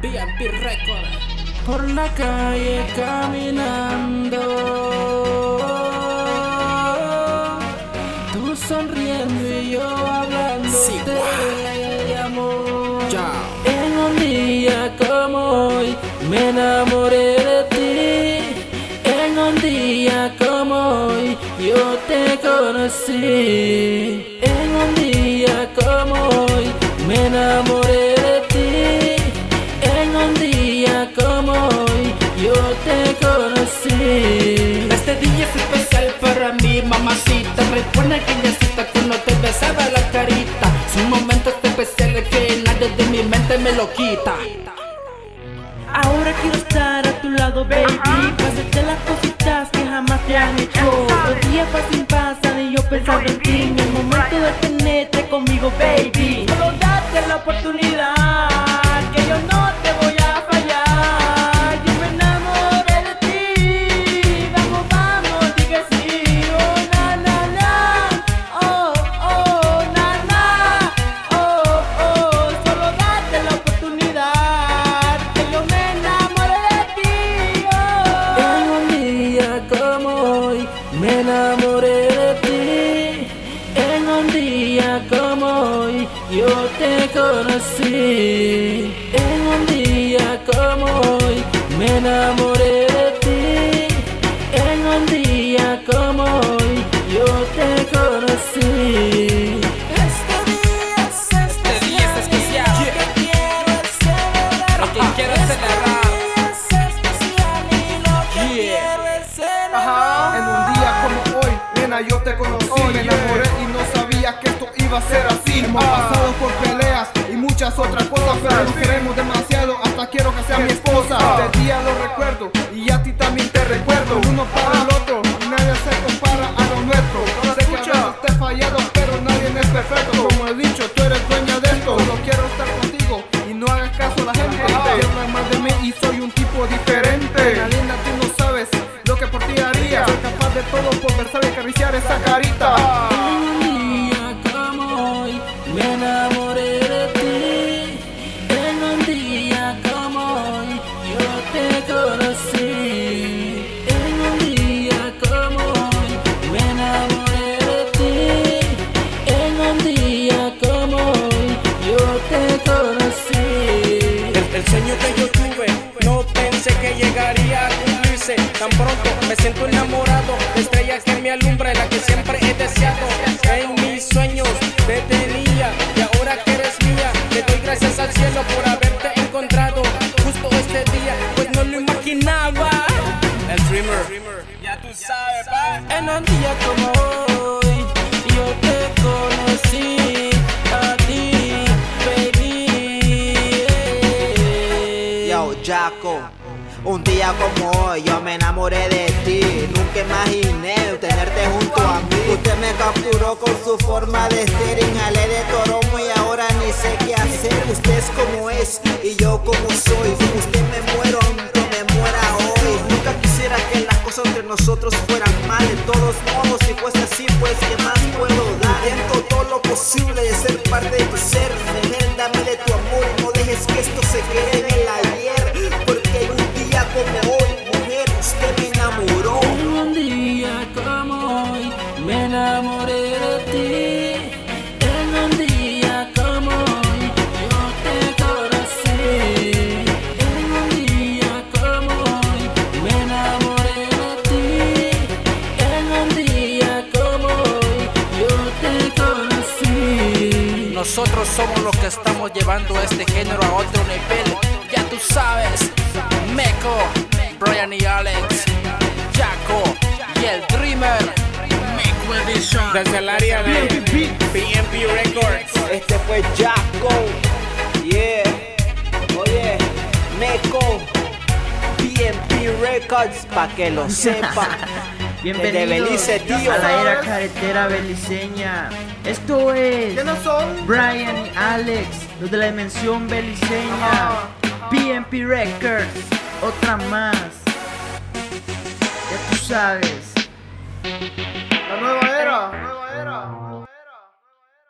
BMP Record. Por la calle caminando. Tú sonriendo y yo hablando Sí, de amor. Ya. En un día como hoy me enamoré de ti. En un día como hoy yo te conocí. En un día como hoy me enamoré te conocí. Este día es especial para mí, mamacita. Recuerda aquella cita cuando te besaba la carita. Son momentos especiales que nadie de mi mente me lo quita. Ahora quiero estar a tu lado, baby. Hacerte las cositas que jamás te han hecho. Los días pasan, pasan y yo pensando en ti. En el momento de tenerte conmigo, baby. Solo date la oportunidad, me enamoré de ti. En un día como hoy yo te conocí. Iba a ser así Hemos pasado por peleas y muchas otras cosas Pero nos queremos demasiado, hasta quiero que sea mi esposa. Este día lo recuerdo y a ti también te recuerdo. Uno para el otro, nadie se compara a lo nuestro. Sé que a veces te he fallado, pero nadie es perfecto. Como he dicho, tú eres dueña de esto. Solo quiero estar contigo y no hagas caso a la gente. Que hablan más de mí y soy un tipo diferente. Nena, tú no sabes lo que por ti haría. Soy capaz de todo por besar y acariciar esa carita me enamoré de ti. En un día como hoy yo te conocí. En un día como hoy me enamoré de ti. En un día como hoy yo te conocí. El, el sueño que yo tuve, no pensé que llegaría a cumplirse tan pronto. Me siento enamorado, estrella que me alumbra, la que siempre he deseado. Dreamer, ya tú sabes, pa. En un día como hoy yo te conocí a ti, baby. Yo, Jaco. Un día como hoy yo me enamoré de ti Nunca imaginé tenerte junto a mí Usted me capturó con su forma de ser Inhalé de toromo y ahora ni sé qué hacer Usted es como es y yo como soy usted me muero nosotros fueran mal De todos modos si fuese así pues qué más puedo dar Intento todo lo posible de ser parte de tu ser dame de tu amor y no dejes que esto se quede en el ayer Nosotros somos los que estamos llevando este género a otro nivel. Ya tú sabes, Meco, Brian y Alex, Jaco y el Dreamer. Meco Edition. Desde el área de BMP Records. Este fue Jaco Yeah Oye Meco PMP Records Pa' que lo sepa Bienvenidos Belice, tío. a la era carretera beliceña. Esto es ¿Quiénes son? Brian y Alex, los de la dimensión beliceña. PMP Records, otra más. Ya tú sabes. La nueva era, nueva era.